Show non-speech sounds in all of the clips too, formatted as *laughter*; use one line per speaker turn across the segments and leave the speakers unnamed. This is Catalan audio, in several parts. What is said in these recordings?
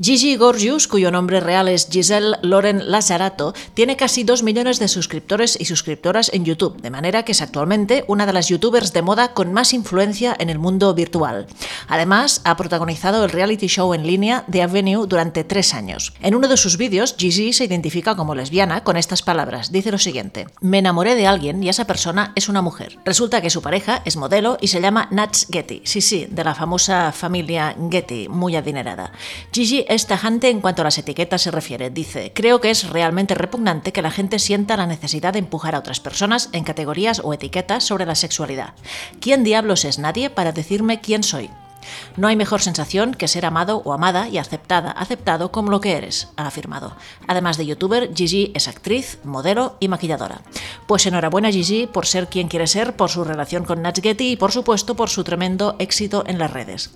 Gigi Gorgius, cuyo nombre real es Giselle Loren Lazarato, tiene casi 2 millones de suscriptores y suscriptoras en YouTube, de manera que es actualmente una de las youtubers de moda con más influencia en el mundo virtual. Además, ha protagonizado el reality show en línea The Avenue durante tres años. En uno de sus vídeos, Gigi se identifica como lesbiana con estas palabras. Dice lo siguiente, me enamoré de alguien y esa persona es una mujer. Resulta que su pareja es modelo y se llama Nats Getty, sí, sí, de la famosa familia Getty, muy adinerada. Gigi es tajante en cuanto a las etiquetas se refiere. Dice, creo que es realmente repugnante que la gente sienta la necesidad de empujar a otras personas en categorías o etiquetas sobre la sexualidad. ¿Quién diablos es nadie para decirme quién soy? No hay mejor sensación que ser amado o amada y aceptada, aceptado como lo que eres, ha afirmado. Además de youtuber, Gigi es actriz, modelo y maquilladora. Pues enhorabuena Gigi por ser quien quiere ser, por su relación con Nats Getty y por supuesto por su tremendo éxito en las redes.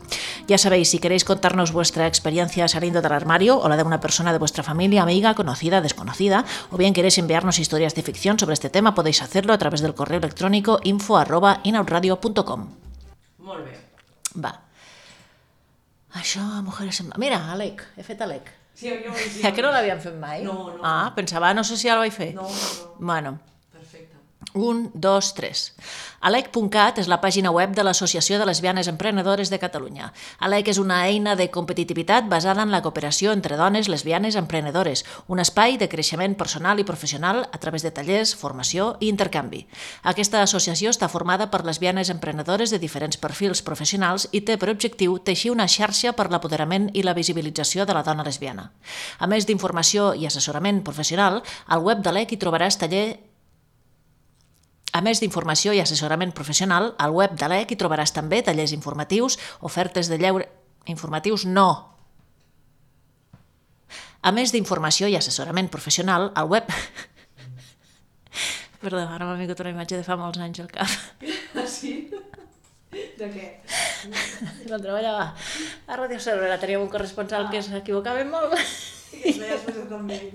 Ya sabéis, si queréis contarnos vuestra experiencia saliendo del armario o la de una persona de vuestra familia, amiga, conocida, desconocida, o bien queréis enviarnos historias de ficción sobre este tema, podéis hacerlo a través del correo electrónico info.inautradio.com.
Molt bé.
Va. Això, mujeres en... Mira, Alec, he fet Alec.
Sí, jo ho he vist.
Ja que no l'havíem fet mai?
No, no.
Ah, pensava, no sé si ja el vaig fer.
No, no, no.
Bueno. Un, dos, tres. Alec.cat és la pàgina web de l'Associació de Lesbianes Emprenedores de Catalunya. Alec és una eina de competitivitat basada en la cooperació entre dones lesbianes emprenedores, un espai de creixement personal i professional a través de tallers, formació i intercanvi. Aquesta associació està formada per lesbianes emprenedores de diferents perfils professionals i té per objectiu teixir una xarxa per l'apoderament i la visibilització de la dona lesbiana. A més d'informació i assessorament professional, al web d'Alec hi trobaràs taller a més d'informació i assessorament professional, al web de l'EC hi trobaràs també tallers informatius, ofertes de lleure... Informatius no. A més d'informació i assessorament professional, al web... *laughs* Perdó, ara m'ha vingut una imatge de fa molts anys al cap.
Ah, sí? De què?
Quan treballava a Ràdio Cervera teníem un corresponsal que s'equivocava molt
presentat amb ell.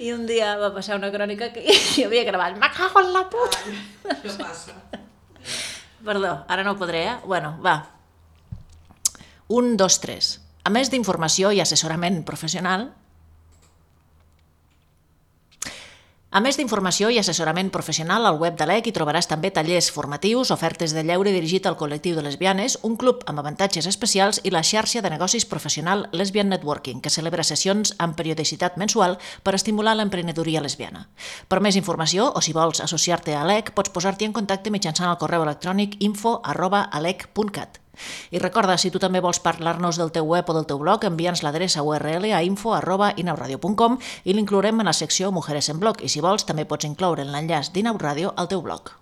I un dia va passar una crònica que *laughs* hi havia gravat «Me cago en la puta!»
Això passa.
Perdó, ara no ho podré, eh? Bueno, va. Un, dos, tres. A més d'informació i assessorament professional, a més d'informació i assessorament professional, al web de l'EC hi trobaràs també tallers formatius, ofertes de lleure dirigit al col·lectiu de lesbianes, un club amb avantatges especials i la xarxa de negocis professional Lesbian Networking, que celebra sessions amb periodicitat mensual per estimular l'emprenedoria lesbiana. Per més informació, o si vols associar-te a l'EC, pots posar-t'hi en contacte mitjançant el correu electrònic info arroba alec.cat. I recorda, si tu també vols parlar-nos del teu web o del teu blog, envia'ns l'adreça URL a info arroba inauradio.com i l'inclourem en la secció Mujeres en blog. I si vols, també pots incloure en l'enllaç d'Inauradio al teu blog.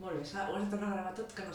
Molt bé, ho has de tornar a gravar tot, que no